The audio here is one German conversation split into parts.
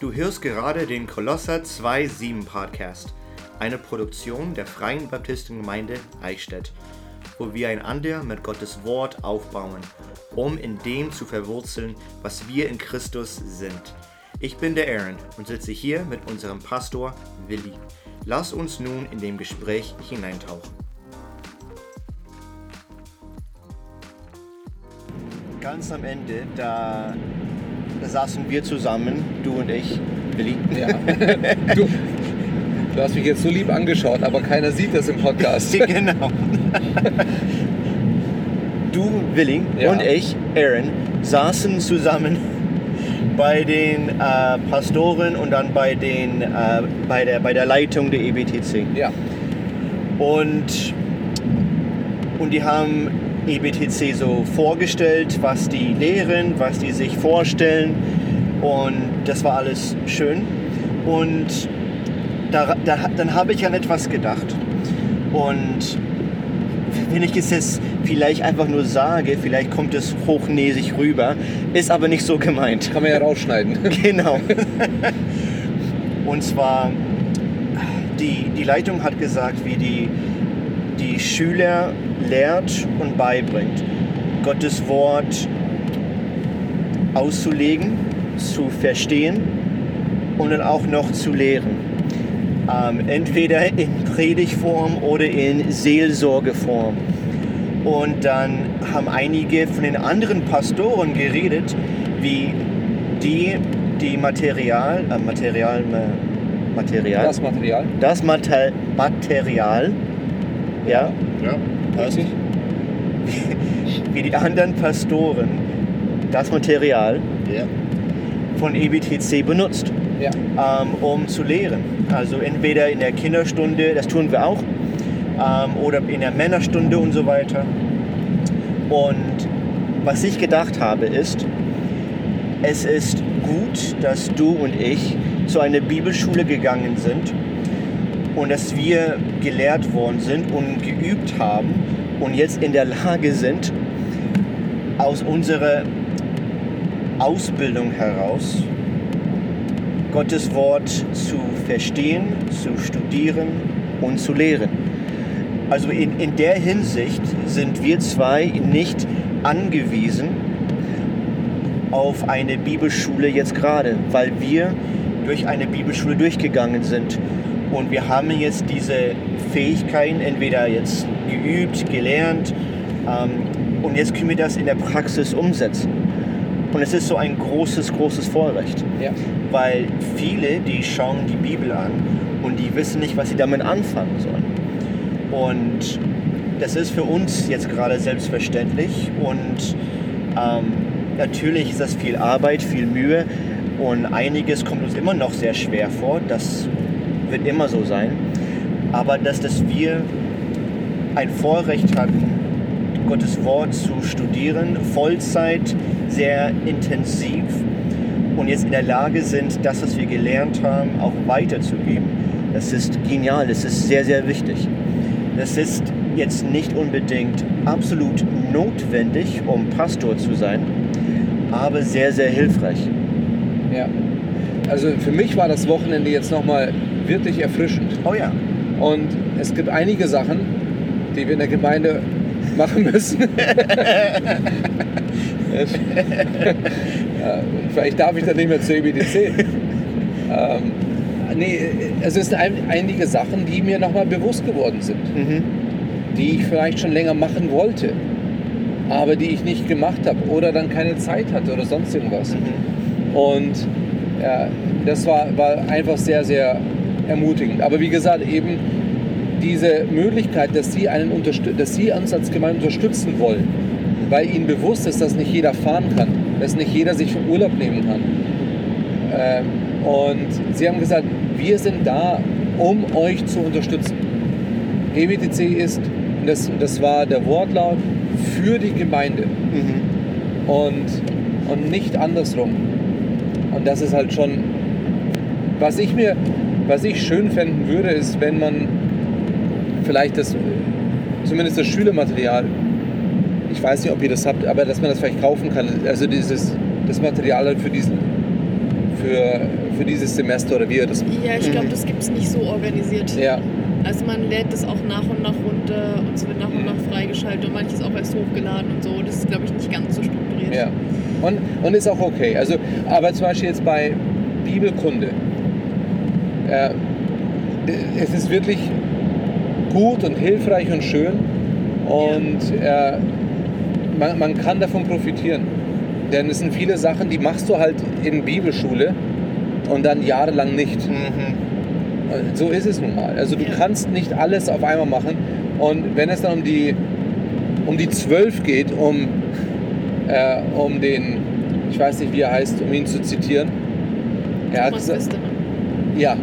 Du hörst gerade den Kolosser 2.7 Podcast, eine Produktion der Freien Baptistengemeinde Eichstätt, wo wir einander mit Gottes Wort aufbauen, um in dem zu verwurzeln, was wir in Christus sind. Ich bin der Aaron und sitze hier mit unserem Pastor Willi. Lass uns nun in dem Gespräch hineintauchen. Ganz am Ende, da, da saßen wir zusammen, du und ich, Willi. Ja. Du, du hast mich jetzt so lieb angeschaut, aber keiner sieht das im Podcast. genau. Du, Willi Ja. und ich, Aaron, saßen zusammen bei den äh, Pastoren und dann bei, den, äh, bei, der, bei der Leitung der EBTC. Ja, Und, und die haben EBTC so vorgestellt, was die lehren, was die sich vorstellen. Und das war alles schön. Und da, da, dann habe ich an etwas gedacht. Und wenn ich es jetzt vielleicht einfach nur sage, vielleicht kommt es hochnäsig rüber, ist aber nicht so gemeint. kann man ja rausschneiden. Genau. Und zwar, die, die Leitung hat gesagt, wie die, die Schüler lehrt und beibringt, Gottes Wort auszulegen, zu verstehen und dann auch noch zu lehren. Ähm, entweder in Predigform oder in Seelsorgeform. Und dann haben einige von den anderen Pastoren geredet, wie die, die Material, äh, Material, äh, Material, Das Material. das Mate Material, ja, Ja, passt. Wie die anderen Pastoren das Material Ja. von EBTC benutzt, Ja. ähm, um zu lehren. Also entweder in der Kinderstunde, das tun wir auch, ähm, oder in der Männerstunde und so weiter. Und was ich gedacht habe ist, es ist gut, dass du und ich zu einer Bibelschule gegangen sind und dass wir gelehrt worden sind und geübt haben und jetzt in der Lage sind, aus unserer Ausbildung heraus Gottes Wort zu verstehen, zu studieren und zu lehren. Also in, in der Hinsicht sind wir zwei nicht angewiesen auf eine Bibelschule jetzt gerade, weil wir durch eine Bibelschule durchgegangen sind. Und wir haben jetzt diese Fähigkeiten entweder jetzt geübt, gelernt ähm, und jetzt können wir das in der Praxis umsetzen. Und es ist so ein großes, großes Vorrecht, Ja. weil viele, die schauen die Bibel an und die wissen nicht, was sie damit anfangen sollen. Und das ist für uns jetzt gerade selbstverständlich und ähm, natürlich ist das viel Arbeit, viel Mühe und einiges kommt uns immer noch sehr schwer vor. Das wird immer so sein. Aber dass, dass wir ein Vorrecht hatten, Gottes Wort zu studieren, Vollzeit, sehr intensiv und jetzt in der Lage sind, das, was wir gelernt haben, auch weiterzugeben. Das ist genial, das ist sehr, sehr wichtig. Das ist jetzt nicht unbedingt absolut notwendig, um Pastor zu sein, aber sehr, sehr hilfreich. ja. Also für mich war das Wochenende jetzt nochmal wirklich erfrischend. Oh ja, Und es gibt einige Sachen, die wir in der Gemeinde machen müssen. ja, vielleicht darf ich dann nicht mehr zur EBDC. ähm, nee, es sind ein, einige Sachen, die mir nochmal bewusst geworden sind, mhm. die ich vielleicht schon länger machen wollte, aber die ich nicht gemacht habe oder dann keine Zeit hatte oder sonst irgendwas. Mhm. Und ja, das war, war einfach sehr, sehr ermutigend. Aber wie gesagt, eben diese Möglichkeit, dass sie, einen dass sie uns als Gemeinde unterstützen wollen, weil ihnen bewusst ist, dass nicht jeder fahren kann, dass nicht jeder sich vom Urlaub nehmen kann. Ähm, und sie haben gesagt, wir sind da, um euch zu unterstützen. EWTC ist, das, das war der Wortlaut, für die Gemeinde Mhm. und, und nicht andersrum. Und das ist halt schon, was ich mir, was ich schön fänden würde, ist, wenn man vielleicht das, zumindest das Schülermaterial, ich weiß nicht, ob ihr das habt, aber dass man das vielleicht kaufen kann. Also dieses, das Material halt für diesen, für, für dieses Semester oder wie ihr das. Ja, ich glaube, das gibt es nicht so organisiert. Ja, Also man lädt das auch nach und nach runter und es wird nach und nach freigeschaltet und manches auch erst hochgeladen und so. Das ist, glaube ich, nicht ganz so strukturiert. ja. Und, und ist auch okay. Also, aber zum Beispiel jetzt bei Bibelkunde. Äh, es ist wirklich gut und hilfreich und schön und äh, man, man kann davon profitieren. Denn es sind viele Sachen, die machst du halt in Bibelschule und dann jahrelang nicht. Mhm. So ist es nun mal. Also du kannst nicht alles auf einmal machen. Und wenn es dann um die um die zwölf geht, um, äh, um den, ich weiß nicht wie er heißt, um ihn zu zitieren. Er hat Thomas gesagt, ja,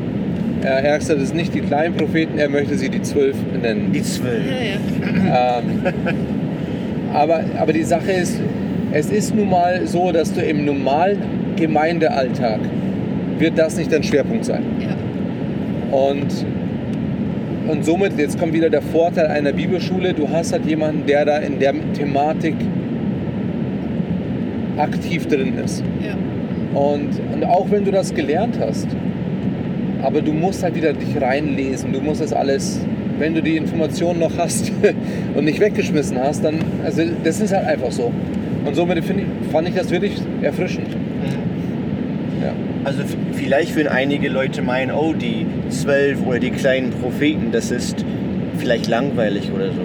er er gesagt, es nicht die kleinen Propheten, er möchte sie die zwölf nennen. Die zwölf. Ja, ja. Ähm, aber, aber die Sache ist, es ist nun mal so, dass du im normalen Gemeindealltag wird das nicht dein Schwerpunkt sein. ja. Und, und somit, jetzt kommt wieder der Vorteil einer Bibelschule, du hast halt jemanden, der da in der Thematik aktiv drin ist. ja. Und, und auch wenn du das gelernt hast, aber du musst halt wieder dich reinlesen, du musst das alles, wenn du die Informationen noch hast und nicht weggeschmissen hast, dann, also das ist halt einfach so. Und somit ich, fand ich das wirklich erfrischend. Ja. Also vielleicht würden einige Leute meinen, oh, die zwölf oder die kleinen Propheten, das ist vielleicht langweilig oder so.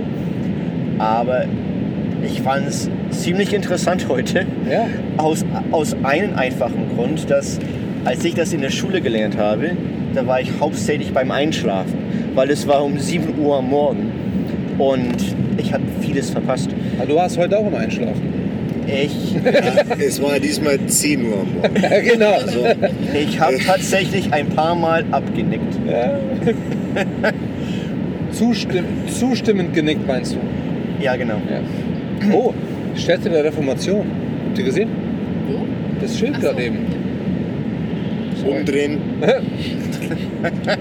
Aber ich fand es ziemlich interessant heute. Ja. Aus, aus einem einfachen Grund, dass als ich das in der Schule gelernt habe, da war ich hauptsächlich beim Einschlafen, weil es war um 7 Uhr am Morgen und ich habe vieles verpasst. Aber du warst heute auch im Einschlafen. Ich, Ja, es war diesmal 10 Uhr am Morgen. Ja, genau. Also, ich habe tatsächlich ein paar Mal abgenickt. Ja. Zustimm zustimmend genickt, meinst du? Ja, genau. Ja. Oh, Stätte der Reformation. Habt ihr gesehen? Wo? Das Schild so. gerade eben. umdrehen.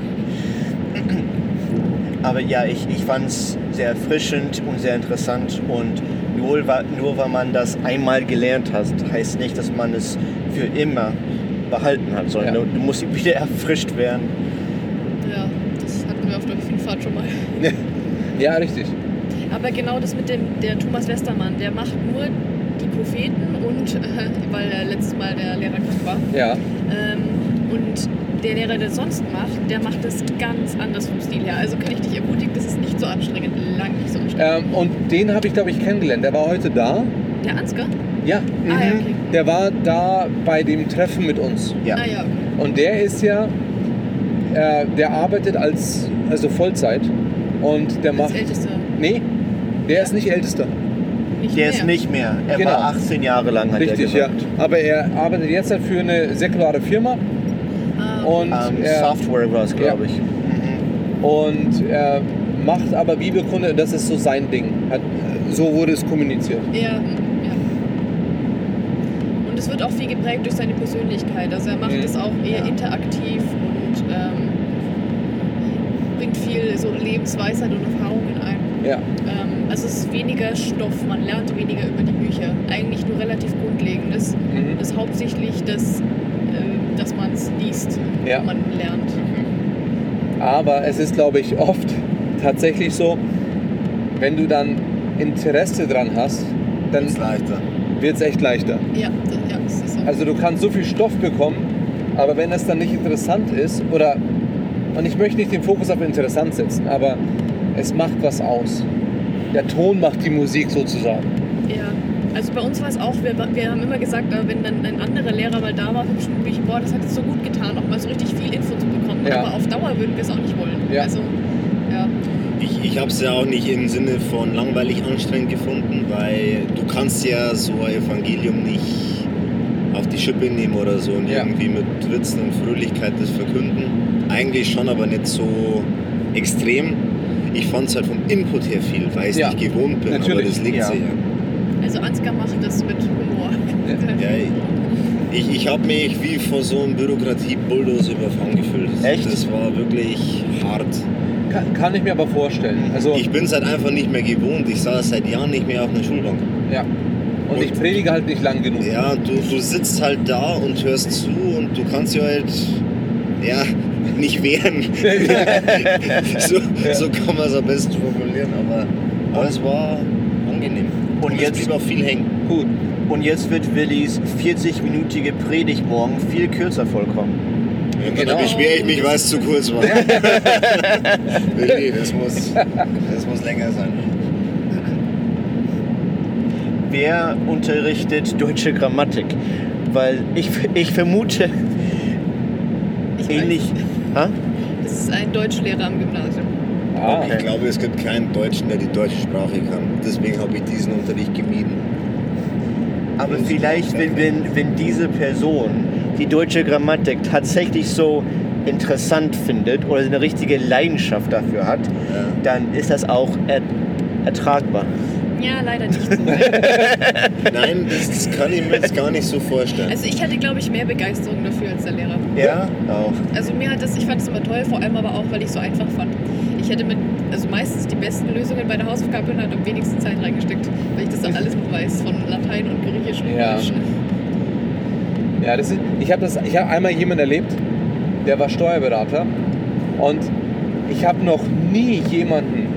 Aber ja, ich, ich fand es sehr erfrischend und sehr interessant. Und nur, nur weil man das einmal gelernt hat, heißt nicht, dass man es für immer behalten hat, sondern Ja. du, du musst wieder erfrischt werden. Ja, das hatten wir auf der Vielfahrt schon mal. Ja, richtig. Aber genau das mit dem, der Thomas Westermann, der macht nur die Propheten und, äh, weil er letztes Mal der Lehrer krank war, Ja. ähm, und der Lehrer, der sonst macht, der macht das ganz anders vom Stil her. Also kann ich dich ermutigen, das ist nicht so anstrengend, lang nicht so anstrengend. Ähm, und den habe ich, glaube ich, kennengelernt. Der war heute da. Der Ansgar? Ja. Ah ja, okay. Der war da bei dem Treffen mit uns. Ja. Ah ja, okay. Und der ist ja, äh, der arbeitet als, also Vollzeit. Und der Als macht. Ältester. Nee, der ist nicht ältester. Nicht Der mehr. ist nicht mehr. Er Genau. war 18 Jahre lang, hat Richtig, er ja. gesagt. Aber er arbeitet jetzt halt für eine säkulare Firma. Und, Ähm, er, Software war es, glaube ich. und er macht aber Bibelkunde, das ist so sein Ding. Hat, so wurde es kommuniziert. Ja, ja. Und es wird auch viel geprägt durch seine Persönlichkeit. Also er macht Mhm. es auch eher Ja. interaktiv und ähm, bringt viel so Lebensweisheit und Erfahrungen ein. Ja. Ähm, also es ist weniger Stoff, man lernt weniger über die Bücher. Eigentlich nur relativ Grundlegendes. Mhm. Das ist hauptsächlich, das, äh, dass man es liest, Ja. man lernt. Aber es ist, glaube ich, oft tatsächlich so, wenn du dann Interesse dran hast, dann wird es echt leichter. Ja, das, ja, das ist so. Also du kannst so viel Stoff bekommen, aber wenn es dann nicht interessant ist oder und ich möchte nicht den Fokus auf interessant setzen, aber es macht was aus. Der Ton macht die Musik sozusagen. Ja, also bei uns war es auch, wir, wir haben immer gesagt, äh, wenn dann ein anderer Lehrer mal da war für bestimmte Bücher, boah, das hat jetzt so gut getan, auch mal so richtig viel Info zu bekommen. Ja. Aber auf Dauer würden wir es auch nicht wollen. Ja. Also, ja. Ich, ich habe es ja auch nicht im Sinne von langweilig anstrengend gefunden, weil du kannst ja so ein Evangelium nicht auf die Schippe nehmen oder so und Ja. irgendwie mit Witzen und Fröhlichkeit das verkünden. Eigentlich schon, aber nicht so extrem. Ich fand es halt vom Input her viel, weil ich es Ja, nicht gewohnt bin, aber natürlich, das liegt ja. sehr. Also Ansgar macht das mit Humor. Ja, ich, ich habe mich wie vor so einem Bürokratie-Bulldozer überfahren gefühlt. Das, Echt? das war wirklich hart. Kann, kann ich mir aber vorstellen. Also Ich bin es halt einfach nicht mehr gewohnt. Ich saß seit Jahren nicht mehr auf einer Schulbank. ja. Und ich predige halt nicht lang genug. Ja, du, du sitzt halt da und hörst zu und du kannst ja halt, ja, nicht wehren. so, so kann man es am besten formulieren, aber, aber es war Und jetzt- auch viel hängen. Gut. Und jetzt wird Willis 40-minütige Predigt morgen viel kürzer vollkommen. Ja, Genau. Da beschwere ich mich, weil es zu kurz war. Willi, das muss, das muss länger sein. Wer unterrichtet deutsche Grammatik? Weil ich, ich vermute Ich ähnlich. Ha? das ist ein Deutschlehrer am Gymnasium. Ah, Okay. Ich glaube, es gibt keinen Deutschen, der die deutsche Sprache kann. Deswegen habe ich diesen Unterricht gemieden. Aber vielleicht, wenn, wenn, wenn diese Person die deutsche Grammatik tatsächlich so interessant findet oder eine richtige Leidenschaft dafür hat, Ja. dann ist das auch er, ertragbar. Ja, leider nicht so. Nein, das, das kann ich mir jetzt gar nicht so vorstellen. Also ich hatte, glaube ich, mehr Begeisterung dafür als der Lehrer. Ja, auch. Also mir hat das, ich fand es immer toll, vor allem aber auch, weil ich es so einfach fand. Ich hätte mit, also meistens die besten Lösungen bei der Hausaufgabe und hat am wenigsten Zeit reingesteckt, weil ich das dann alles noch weiß von Latein und Griechisch und Ja. Deutsch. Ja, das ist, ich habe hab einmal jemanden erlebt, der war Steuerberater und ich habe noch nie jemanden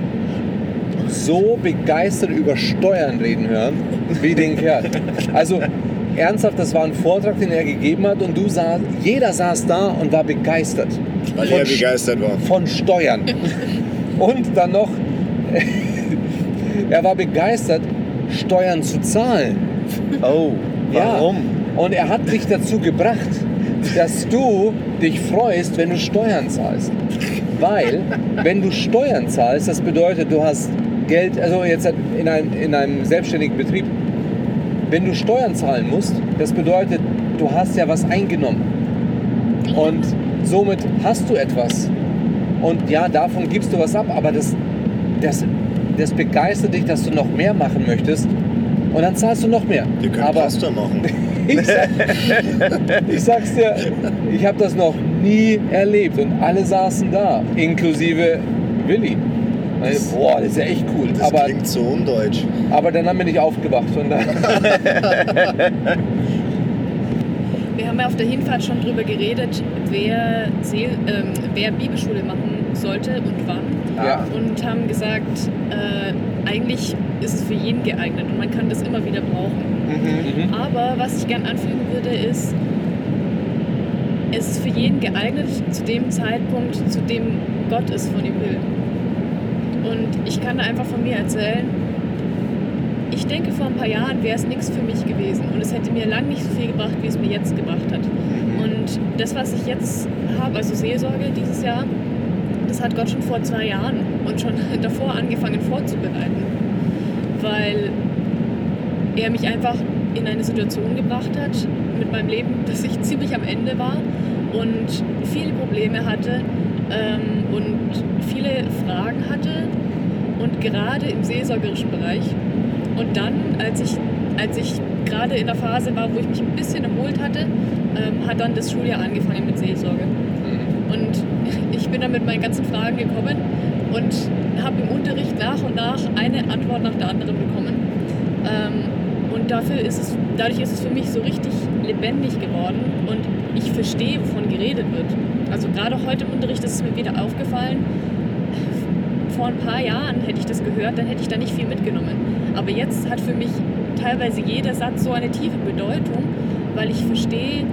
so begeistert über Steuern reden hören wie den Kerl. Also ernsthaft, das war ein Vortrag, den er gegeben hat und du saß, jeder saß da und war begeistert Weil von er begeistert war. von Steuern. Und dann noch, er war begeistert, Steuern zu zahlen. Oh, warum? Ja. Und er hat dich dazu gebracht, dass du dich freust, wenn du Steuern zahlst. Weil, wenn du Steuern zahlst, das bedeutet, du hast Geld, also jetzt in einem, in einem selbstständigen Betrieb, wenn du Steuern zahlen musst, das bedeutet, du hast ja was eingenommen. Und somit hast du etwas. Und ja, davon gibst du was ab, aber das, das, das begeistert dich, dass du noch mehr machen möchtest. Und dann zahlst du noch mehr. Wir können aber Pasta machen. ich, sag, ich sag's dir, ich habe das noch nie erlebt. Und alle saßen da, inklusive Willi. Also, boah, das ist ja echt cool. Das Aber, klingt so undeutsch. aber dann haben wir nicht aufgewacht. Und dann, haben ja auf der Hinfahrt schon drüber geredet, wer, Seel, ähm, wer Bibelschule machen sollte und wann. ja, Und haben gesagt, äh, eigentlich ist es für jeden geeignet und man kann das immer wieder brauchen. mhm. Aber was ich gern anfügen würde, ist, es ist für jeden geeignet zu dem Zeitpunkt, zu dem Gott es von ihm will. Und ich kann da einfach von mir erzählen, ich denke, vor ein paar Jahren wäre es nichts für mich gewesen und es hätte mir lang nicht so viel gebracht, wie es mir jetzt gebracht hat. Und das, was ich jetzt habe, also Seelsorge dieses Jahr, das hat Gott schon vor zwei Jahren und schon davor angefangen vorzubereiten. Weil er mich einfach in eine Situation gebracht hat mit meinem Leben, dass ich ziemlich am Ende war und viele Probleme hatte ähm, und viele Fragen hatte und gerade im seelsorgerischen Bereich. Und dann, als ich, als ich gerade in der Phase war, wo ich mich ein bisschen erholt hatte, ähm, hat dann das Schuljahr angefangen mit Seelsorge. Und ich bin dann mit meinen ganzen Fragen gekommen und habe im Unterricht nach und nach eine Antwort nach der anderen bekommen. Ähm, und dafür ist es, dadurch ist es für mich so richtig lebendig geworden und ich verstehe, wovon geredet wird. Also gerade heute im Unterricht ist es mir wieder aufgefallen, vor ein paar Jahren hätte ich das gehört, dann hätte ich da nicht viel mitgenommen. Aber jetzt hat für mich teilweise jeder Satz so eine tiefe Bedeutung, weil ich verstehe,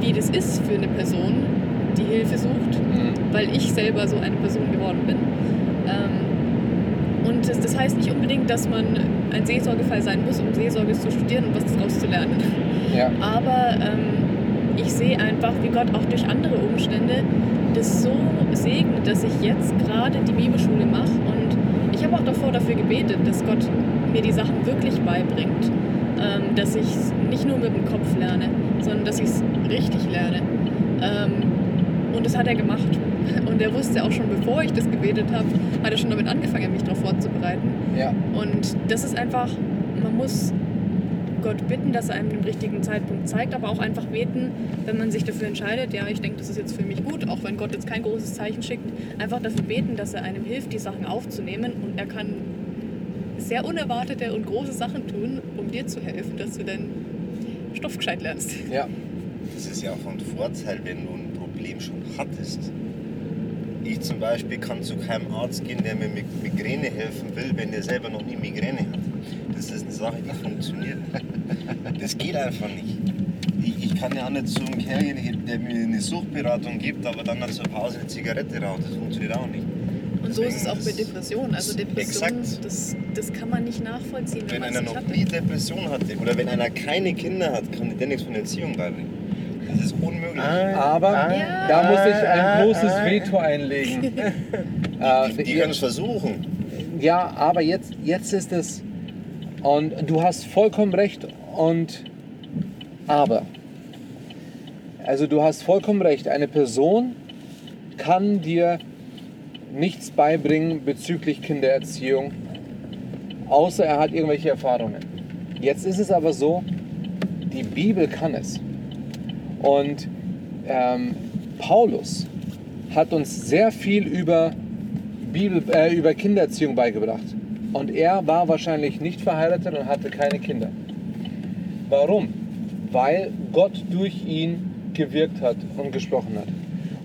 wie das ist für eine Person, die Hilfe sucht, Mhm. weil ich selber so eine Person geworden bin. Ähm, und das, das heißt nicht unbedingt, dass man ein Seelsorgefall sein muss, um Seelsorge zu studieren und was daraus zu lernen. ja. Aber ähm, ich sehe einfach, wie Gott auch durch andere Umstände das so segnet, dass ich jetzt gerade die Bibelschule mache. Und ich habe auch davor dafür gebetet, dass Gott mir die Sachen wirklich beibringt. Ähm, dass ich es nicht nur mit dem Kopf lerne, sondern dass ich es richtig lerne. Ähm, und das hat er gemacht. Und er wusste auch schon, bevor ich das gebetet habe, hat er schon damit angefangen, mich darauf vorzubereiten. ja. Und das ist einfach, man muss Gott bitten, dass er einem den richtigen Zeitpunkt zeigt, aber auch einfach beten, wenn man sich dafür entscheidet, ja, ich denke, das ist jetzt für mich gut, auch wenn Gott jetzt kein großes Zeichen schickt, einfach dafür beten, dass er einem hilft, die Sachen aufzunehmen und er kann sehr unerwartete und große Sachen tun, um dir zu helfen, dass du deinen Stoff gescheit lernst. Ja. Das ist ja auch von Vorteil, wenn du ein Problem schon hattest. Ich zum Beispiel kann zu keinem Arzt gehen, der mir mit Migräne helfen will, wenn der selber noch nie Migräne hat. Das ist eine Sache, die funktioniert. Das geht einfach nicht. Ich, ich kann ja auch nicht zu einem Kerl gehen, der mir eine Suchtberatung gibt, aber dann nach zur Pause eine Zigarette raucht. Das funktioniert auch nicht. Und so ist es auch bei Deswegen, Depressionen. Also Depressionen, das, das kann man nicht nachvollziehen, wenn, Wenn man einer noch nicht nie hatte. Depression hatte oder wenn einer keine Kinder hat, kann der nichts von Erziehung beibringen. Das ist unmöglich. Aber Ja. da muss ich ein ah, großes ah. Veto einlegen. Die, äh, die können es versuchen. Ja, aber jetzt, jetzt ist es. Und du hast vollkommen recht. Und aber. Also du hast vollkommen recht. Eine Person kann dir nichts beibringen bezüglich Kindererziehung, außer er hat irgendwelche Erfahrungen. Jetzt ist es aber so, die Bibel kann es. Und ähm, Paulus hat uns sehr viel über, Bibel, äh, über Kindererziehung beigebracht. Und er war wahrscheinlich nicht verheiratet und hatte keine Kinder. Warum? Weil Gott durch ihn gewirkt hat und gesprochen hat.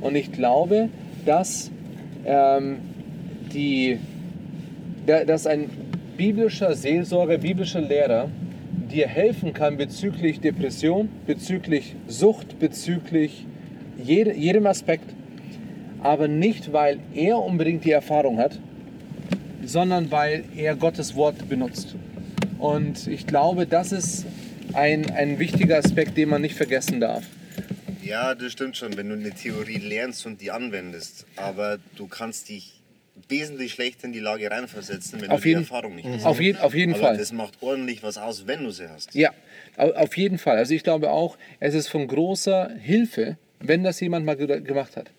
Und ich glaube, dass, ähm, die, da- dass ein biblischer Seelsorger, biblischer Lehrer dir helfen kann bezüglich Depression, bezüglich Sucht, bezüglich jede, jedem Aspekt. Aber nicht, weil er unbedingt die Erfahrung hat, sondern weil er Gottes Wort benutzt. Und ich glaube, das ist ein, ein wichtiger Aspekt, den man nicht vergessen darf. Ja, das stimmt schon, wenn du eine Theorie lernst und die anwendest. Aber du kannst dich wesentlich schlechter in die Lage reinversetzen, wenn Auf du die jeden- Erfahrung nicht hast. Auf, je, auf jeden Aber Fall. das macht ordentlich was aus, wenn du sie hast. Ja, au- auf jeden Fall. Also ich glaube auch, es ist von großer Hilfe, wenn das jemand mal ge- gemacht hat.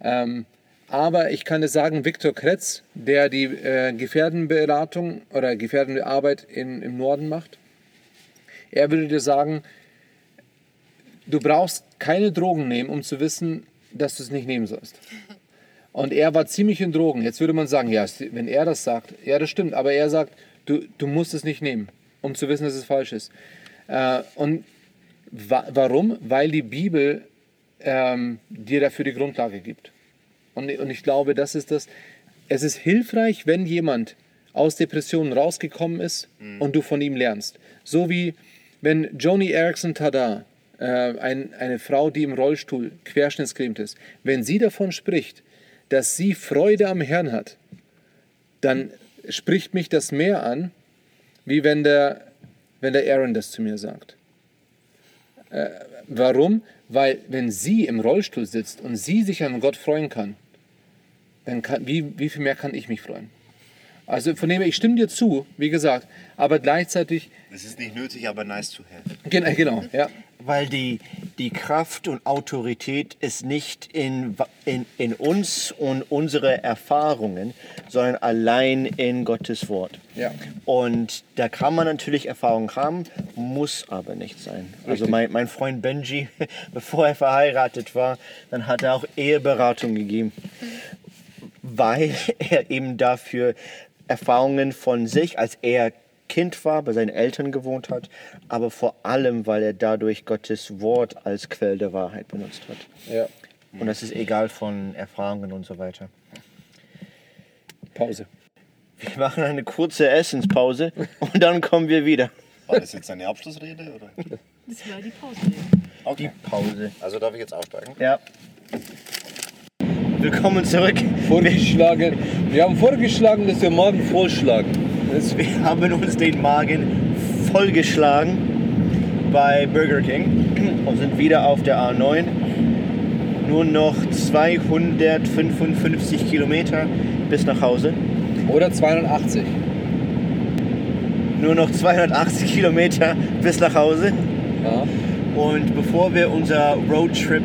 Ähm, aber ich kann es sagen, Viktor Kretz, der die äh, Gefährdenberatung oder gefährdende Arbeit in, im Norden macht, er würde dir sagen, du brauchst keine Drogen nehmen, um zu wissen, dass du es nicht nehmen sollst. Und er war ziemlich in Drogen. Jetzt würde man sagen, ja, wenn er das sagt, ja, das stimmt, aber er sagt, du, du musst es nicht nehmen, um zu wissen, dass es falsch ist. Äh, und wa warum? Weil die Bibel ähm, dir dafür die Grundlage gibt. Und, und ich glaube, das ist das. Es ist hilfreich, wenn jemand aus Depressionen rausgekommen ist und du von ihm lernst. So wie wenn Joni Erickson Tada, äh, ein, eine Frau, die im Rollstuhl querschnittsgelähmt ist, wenn sie davon spricht, dass sie Freude am Herrn hat, dann spricht mich das mehr an, wie wenn der, wenn der Aaron das zu mir sagt. Äh, warum? Weil wenn sie im Rollstuhl sitzt und sie sich an Gott freuen kann, dann kann, wie, wie viel mehr kann ich mich freuen? Also von dem her, ich stimme dir zu, wie gesagt, aber gleichzeitig, Das ist nicht nötig, aber nice to have. genau, genau ja, Weil die, die Kraft und Autorität ist nicht in, in, in uns und unsere Erfahrungen, sondern allein in Gottes Wort. Ja. Und da kann man natürlich Erfahrung haben, muss aber nicht sein. Also Richtig. mein, mein Freund Benji, bevor er verheiratet war, dann hat er auch Eheberatung gegeben, weil er eben dafür Erfahrungen von sich, als er Kind war, bei seinen Eltern gewohnt hat, aber vor allem, weil er dadurch Gottes Wort als Quell der Wahrheit benutzt hat. ja. Und das ist egal von Erfahrungen und so weiter. Pause. Wir machen eine kurze Essenspause und dann kommen wir wieder. War das jetzt eine Abschlussrede? Oder? Das war die Pause. Okay. Pause. Also darf ich jetzt aussteigen? Ja. Willkommen zurück. Vorgeschlagen, wir haben vorgeschlagen, dass wir morgen vollschlagen. Wir haben uns den Magen vollgeschlagen bei Burger King und sind wieder auf der A9. Nur noch 255 Kilometer bis nach Hause. oder 280. Nur noch 280 Kilometer bis nach Hause. Ja. Und bevor wir unser Roadtrip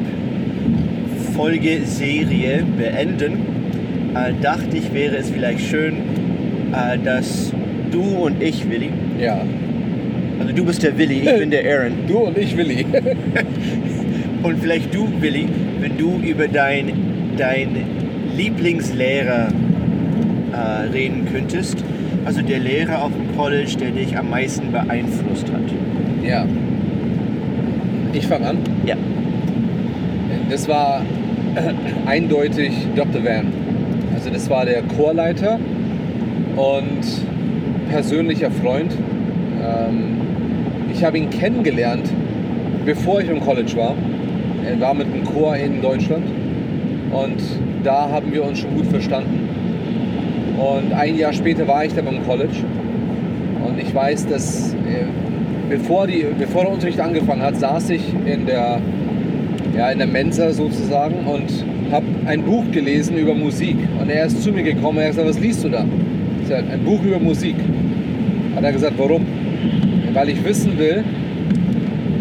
Folgeserie beenden, äh, dachte ich, wäre es vielleicht schön, äh, dass du und ich, Willi, ja. also du bist der Willi, ich bin der Aaron, Du und ich, Willi. und vielleicht du, Willi, wenn du über dein, dein Lieblingslehrer äh, reden könntest, also der Lehrer auf dem College, der dich am meisten beeinflusst hat? Ja. Ich fange an. Ja. Das war eindeutig Dr. Van. Also das war der Chorleiter und persönlicher Freund. Ähm, ich habe ihn kennengelernt, bevor ich im College war. Er war mit einem Chor in Deutschland und da haben wir uns schon gut verstanden. Und ein Jahr später war ich dann beim College und ich weiß, dass äh, bevor, die, bevor der Unterricht angefangen hat, saß ich in der, ja, in der Mensa sozusagen und habe ein Buch gelesen über Musik. Und er ist zu mir gekommen und er hat gesagt, was liest du da? Ich sag, ein Buch über Musik. Hat er gesagt, warum? Weil ich wissen will,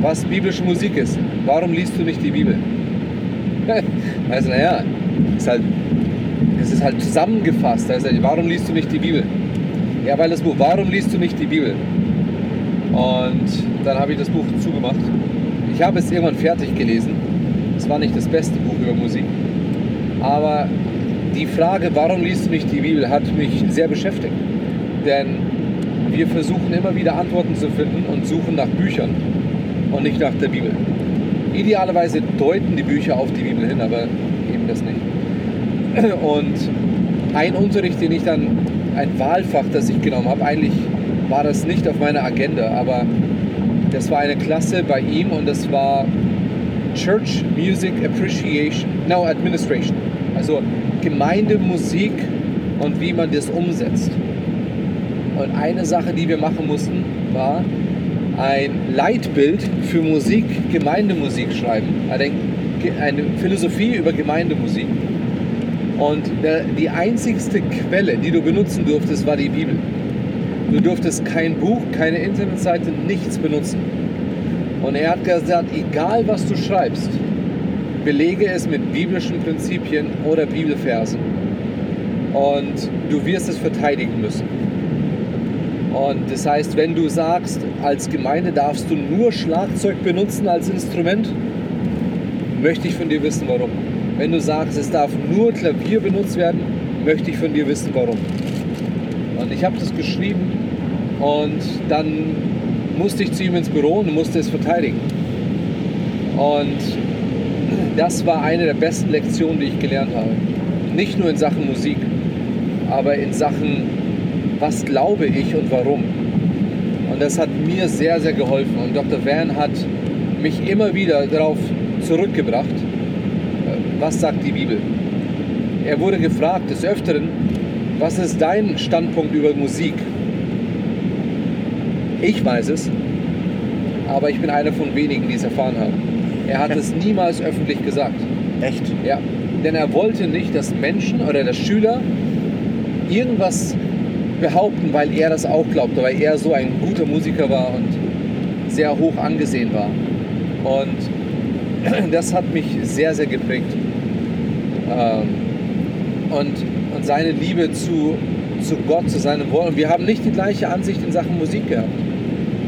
was biblische Musik ist. Warum liest du nicht die Bibel? also naja, ist halt, es ist halt zusammengefasst. Also, warum liest du nicht die Bibel? Ja, weil das Buch, warum liest du nicht die Bibel? Und dann habe ich das Buch zugemacht. Ich habe es irgendwann fertig gelesen. War nicht das beste Buch über Musik. Aber die Frage, warum liest du nicht die Bibel, hat mich sehr beschäftigt. Denn wir versuchen immer wieder Antworten zu finden und suchen nach Büchern und nicht nach der Bibel. Idealerweise deuten die Bücher auf die Bibel hin, aber eben das nicht. Und ein Unterricht, den ich dann, ein Wahlfach, das ich genommen habe, eigentlich war das nicht auf meiner Agenda, aber das war eine Klasse bei ihm und das war Church Music Appreciation, no, Administration. Also Gemeindemusik und wie man das umsetzt. Und eine Sache, die wir machen mussten, war ein Leitbild für Musik, Gemeindemusik schreiben. Eine Philosophie über Gemeindemusik. Und die einzigste Quelle, die du benutzen durftest, war die Bibel. Du durftest kein Buch, keine Internetseite, nichts benutzen. Und er hat gesagt, egal was du schreibst, belege es mit biblischen Prinzipien oder Bibelversen. Und du wirst es verteidigen müssen. Und das heißt, wenn du sagst, als Gemeinde darfst du nur Schlagzeug benutzen als Instrument, möchte ich von dir wissen, warum. Wenn du sagst, es darf nur Klavier benutzt werden, möchte ich von dir wissen, warum. Und ich habe das geschrieben und dann musste ich zu ihm ins Büro und musste es verteidigen. Und das war eine der besten Lektionen, die ich gelernt habe. Nicht nur in Sachen Musik, aber in Sachen, was glaube ich und warum. Und das hat mir sehr, sehr geholfen. Und Dr. Van hat mich immer wieder darauf zurückgebracht, was sagt die Bibel. Er wurde gefragt des Öfteren, was ist dein Standpunkt über Musik? Ich weiß es, aber ich bin einer von wenigen, die es erfahren haben. Er hat es niemals öffentlich gesagt. Echt? Ja, denn er wollte nicht, dass Menschen oder dass Schüler irgendwas behaupten, weil er das auch glaubte, weil er so ein guter Musiker war und sehr hoch angesehen war. Und das hat mich sehr, sehr geprägt. Ähm, und, und seine Liebe zu, zu Gott, zu seinem Wort. Und wir haben nicht die gleiche Ansicht in Sachen Musik gehabt.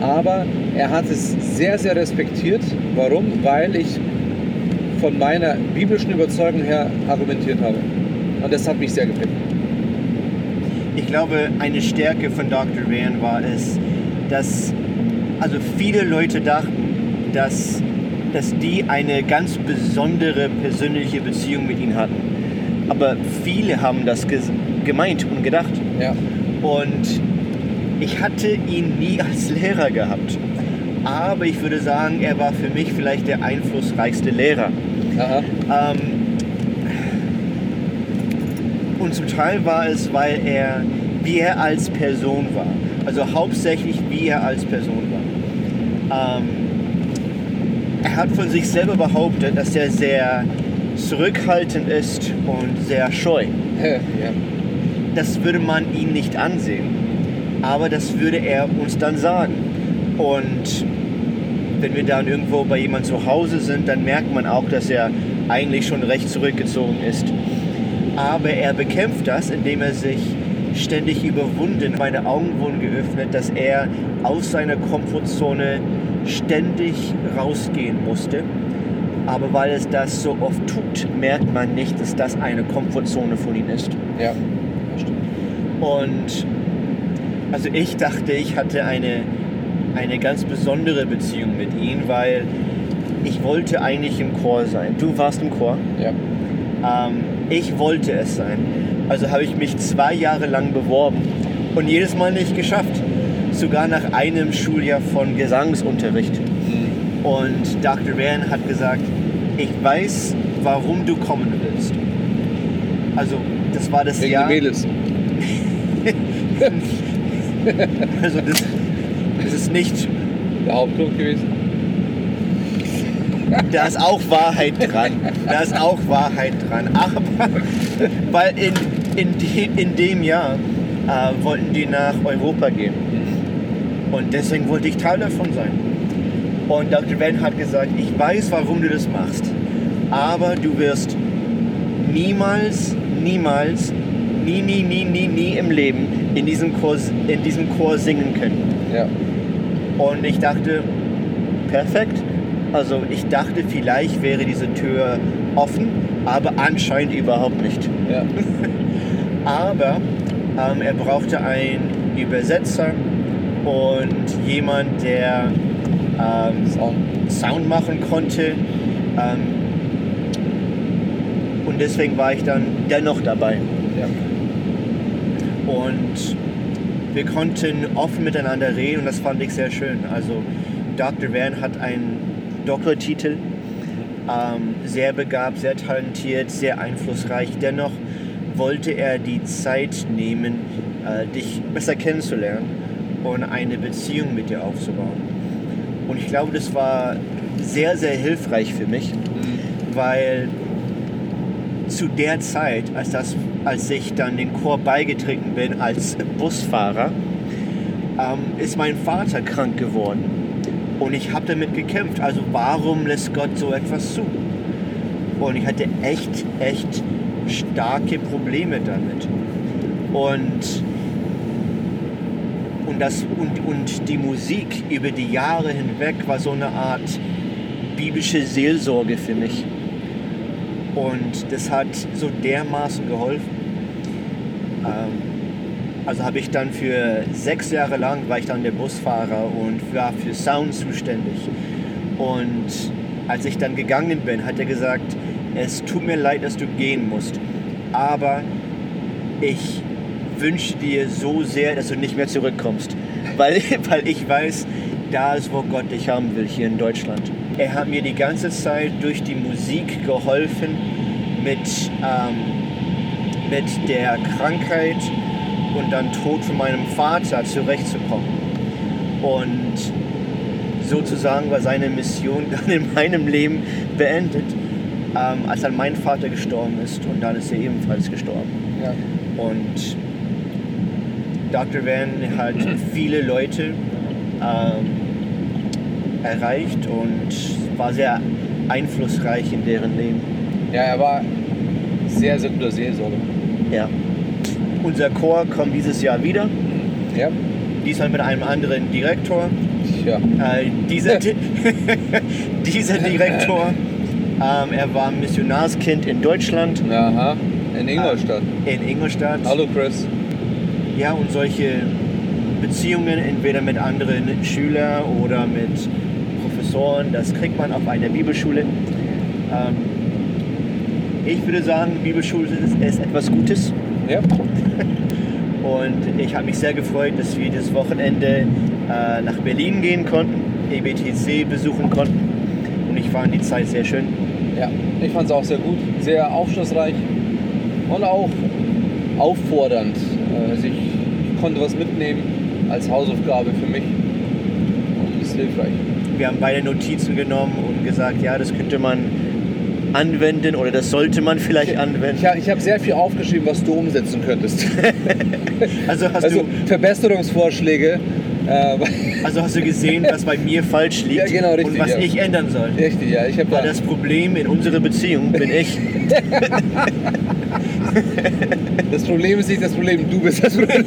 Aber er hat es sehr, sehr respektiert. Warum? Weil ich von meiner biblischen Überzeugung her argumentiert habe. Und das hat mich sehr geprägt. Ich glaube, eine Stärke von Dr. Van war es, dass also viele Leute dachten, dass, dass die eine ganz besondere persönliche Beziehung mit ihm hatten. Aber viele haben das gemeint und gedacht. Ja. Und ich hatte ihn nie als Lehrer gehabt. Aber ich würde sagen, er war für mich vielleicht der einflussreichste Lehrer. Ähm, und zum Teil war es, weil er, wie er als Person war. Also hauptsächlich, wie er als Person war. Ähm, er hat von sich selber behauptet, dass er sehr zurückhaltend ist und sehr scheu. ja. Das würde man ihn nicht ansehen, aber das würde er uns dann sagen. Und wenn wir dann irgendwo bei jemand zu Hause sind, dann merkt man auch, dass er eigentlich schon recht zurückgezogen ist. Aber er bekämpft das, indem er sich ständig überwunden, meine Augen wurden geöffnet, dass er aus seiner Komfortzone ständig rausgehen musste. Aber weil es das so oft tut, merkt man nicht, dass das eine Komfortzone von ihm ist. Ja, das stimmt. Und Also ich dachte, ich hatte eine, eine ganz besondere Beziehung mit ihm, weil ich wollte eigentlich im Chor sein. Du warst im Chor. Ja. Ähm, ich wollte es sein. Also habe ich mich zwei Jahre lang beworben und jedes Mal nicht geschafft. Sogar nach einem Schuljahr von Gesangsunterricht. Mhm. Und Dr. Van hat gesagt, ich weiß, warum du kommen willst. Also das war das Wegen Jahr. den Mädels. Also das, das ist nicht Der Hauptgrund gewesen. Da ist auch Wahrheit dran. Da ist auch Wahrheit dran. Aber weil in, in, de, in dem Jahr äh, wollten die nach Europa gehen. Und deswegen wollte ich Teil davon sein. Und Dr. Van hat gesagt, ich weiß, warum du das machst. Aber du wirst niemals, niemals, nie, nie, nie, nie, nie im Leben in diesem Chor, in diesem Chor singen können. Ja. Und ich dachte, perfekt. Also ich dachte, vielleicht wäre diese Tür offen, aber anscheinend überhaupt nicht. Ja. Aber ähm, er brauchte einen Übersetzer und jemand, der ähm, Sound. Sound machen konnte. Ähm, und deswegen war ich dann dennoch dabei. Ja. Und wir konnten offen miteinander reden und das fand ich sehr schön. Also Dr. Van hat einen Doktortitel, ähm, sehr begabt, sehr talentiert, sehr einflussreich. Dennoch wollte er die Zeit nehmen, äh, dich besser kennenzulernen und eine Beziehung mit dir aufzubauen. Und ich glaube, das war sehr, sehr hilfreich für mich, weil zu der Zeit, als, das, als ich dann den Chor beigetreten bin als Busfahrer, ähm, ist mein Vater krank geworden. Und ich habe damit gekämpft. Also warum lässt Gott so etwas zu? Und ich hatte echt, echt starke Probleme damit. Und, und, das, und, und die Musik über die Jahre hinweg war so eine Art biblische Seelsorge für mich. Und das hat so dermaßen geholfen. Ähm, also habe ich dann für sechs Jahre lang war ich dann der Busfahrer und war für Sound zuständig. Und als ich dann gegangen bin, hat er gesagt, es tut mir leid, dass du gehen musst, aber ich wünsche dir so sehr, dass du nicht mehr zurückkommst, weil, weil ich weiß, da ist, wo Gott dich haben will, hier in Deutschland. Er hat mir die ganze Zeit durch die Musik geholfen, mit, ähm, mit der Krankheit und dann Tod von meinem Vater zurechtzukommen. Und sozusagen war seine Mission dann in meinem Leben beendet, ähm, als dann mein Vater gestorben ist und dann ist er ebenfalls gestorben. Ja. Und Dr. Van hat viele Leute ähm, erreicht und war sehr einflussreich in deren Leben. ja, er war sehr, sehr guter Seelsorger. Ja. Unser Chor kommt dieses Jahr wieder, Ja. diesmal mit einem anderen Direktor. Tja. Äh, dieser, Di dieser Direktor, ähm, er war Missionarskind in Deutschland, Aha. In Ingolstadt. in Ingolstadt. Hallo Chris. Ja, und solche Beziehungen entweder mit anderen Schülern oder mit Professoren, das kriegt man auf einer Bibelschule. Ähm, ich würde sagen, Bibelschule ist, ist etwas Gutes. Ja. Und ich habe mich sehr gefreut, dass wir das Wochenende äh, nach Berlin gehen konnten, EBTC besuchen konnten. Und ich fand die Zeit sehr schön. Ja. Ich fand es auch sehr gut. Sehr aufschlussreich und auch auffordernd. Also ich, ich konnte was mitnehmen als Hausaufgabe für mich. Und das ist hilfreich. Wir haben beide Notizen genommen und gesagt, ja, das könnte man anwenden oder das sollte man vielleicht anwenden. Ich, ich habe sehr viel aufgeschrieben, was du umsetzen könntest. Also hast, Also du, Verbesserungsvorschläge. Äh, also hast du gesehen, was bei mir falsch liegt Ja, genau, richtig, und was ja. ich ändern soll. richtig, ja. Ich habe da, das Problem in unserer Beziehung bin ich. das Problem ist nicht das Problem, du bist das Problem.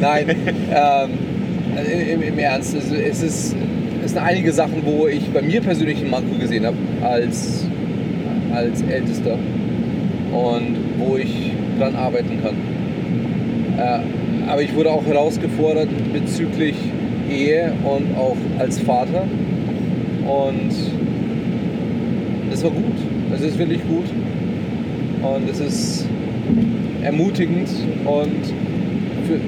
Nein, ähm, im, im Ernst, es, es, ist, es sind einige Sachen, wo ich bei mir persönlich einen Manko gesehen habe als, als Ältester und wo ich dran arbeiten kann. Äh, aber ich wurde auch herausgefordert bezüglich Ehe und auch als Vater. Und das war gut. Das ist wirklich gut. Und es ist ermutigend und für,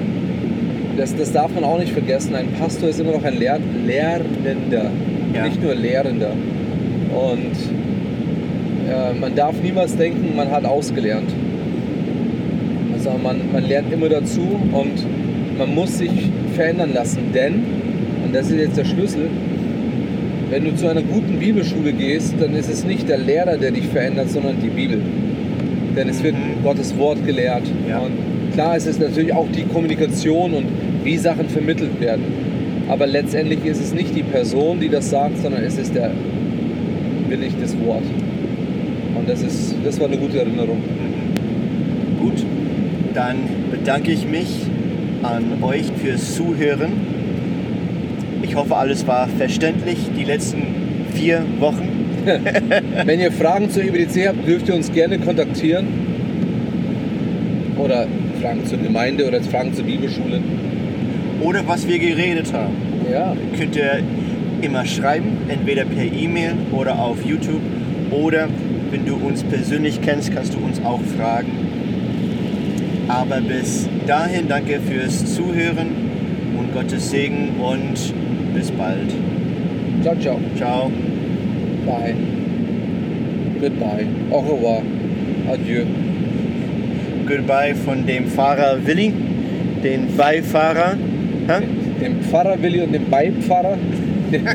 das, das darf man auch nicht vergessen. Ein Pastor ist immer noch ein Lehr Lernender, Ja. nicht nur Lehrender. Und äh, man darf niemals denken, man hat ausgelernt. Also man, man lernt immer dazu und man muss sich verändern lassen, denn, und das ist jetzt der Schlüssel, wenn du zu einer guten Bibelschule gehst, dann ist es nicht der Lehrer, der dich verändert, sondern die Bibel. Denn es wird Mhm. Gottes Wort gelehrt. Ja. Und klar ist es natürlich auch die Kommunikation und wie Sachen vermittelt werden. Aber letztendlich ist es nicht die Person, die das sagt, sondern es ist der willig das Wort. Und das, ist, das war eine gute Erinnerung. Gut, dann bedanke ich mich an euch fürs Zuhören. Ich hoffe, alles war verständlich die letzten vier Wochen. Wenn ihr Fragen zur EBDC habt, dürft ihr uns gerne kontaktieren. Oder Fragen zur Gemeinde oder Fragen zur Bibelschule. Oder was wir geredet haben. Ja, Könnt ihr immer schreiben, entweder per E-Mail oder auf YouTube. Oder wenn du uns persönlich kennst, kannst du uns auch fragen. Aber bis dahin danke fürs Zuhören und Gottes Segen und bis bald. ciao, ciao. Ciao. Bye. Goodbye. Au revoir. Adieu. Goodbye von dem Fahrer Willi, den Beifahrer. Hä? Dem Pfarrer Willi und dem Beipfarrer. Dem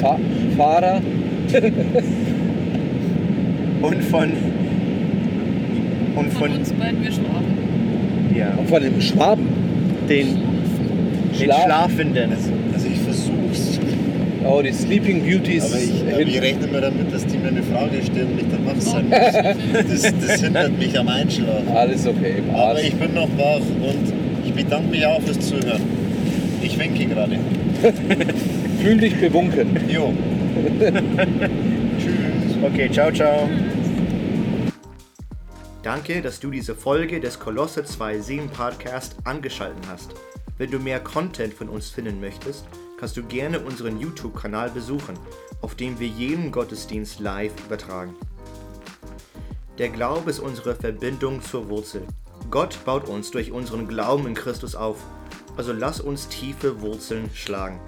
Fa Fahrer. Und von. Und Von von. uns beiden, wir schlafen. Ja, Und von dem Schwaben. den, den Schla- Schlafenden. Also ich versuch's. Oh, die Sleeping Beauties. Aber ich, aber ich rechne mir damit, dass die mir eine Frage stellen und ich dann wach sein muss. Das, das hindert mich am Einschlafen. Alles okay. Aber passt. ich bin noch wach und ich bedanke mich auch fürs Zuhören. Ich winke gerade. Fühl dich bewunken. Jo. Tschüss. Okay, ciao, ciao. Danke, dass du diese Folge des Kolosse 2.7 Podcast angeschaltet hast. Wenn du mehr Content von uns finden möchtest, kannst du gerne unseren YouTube-Kanal besuchen, auf dem wir jeden Gottesdienst live übertragen. Der Glaube ist unsere Verbindung zur Wurzel. Gott baut uns durch unseren Glauben in Christus auf, also lass uns tiefe Wurzeln schlagen.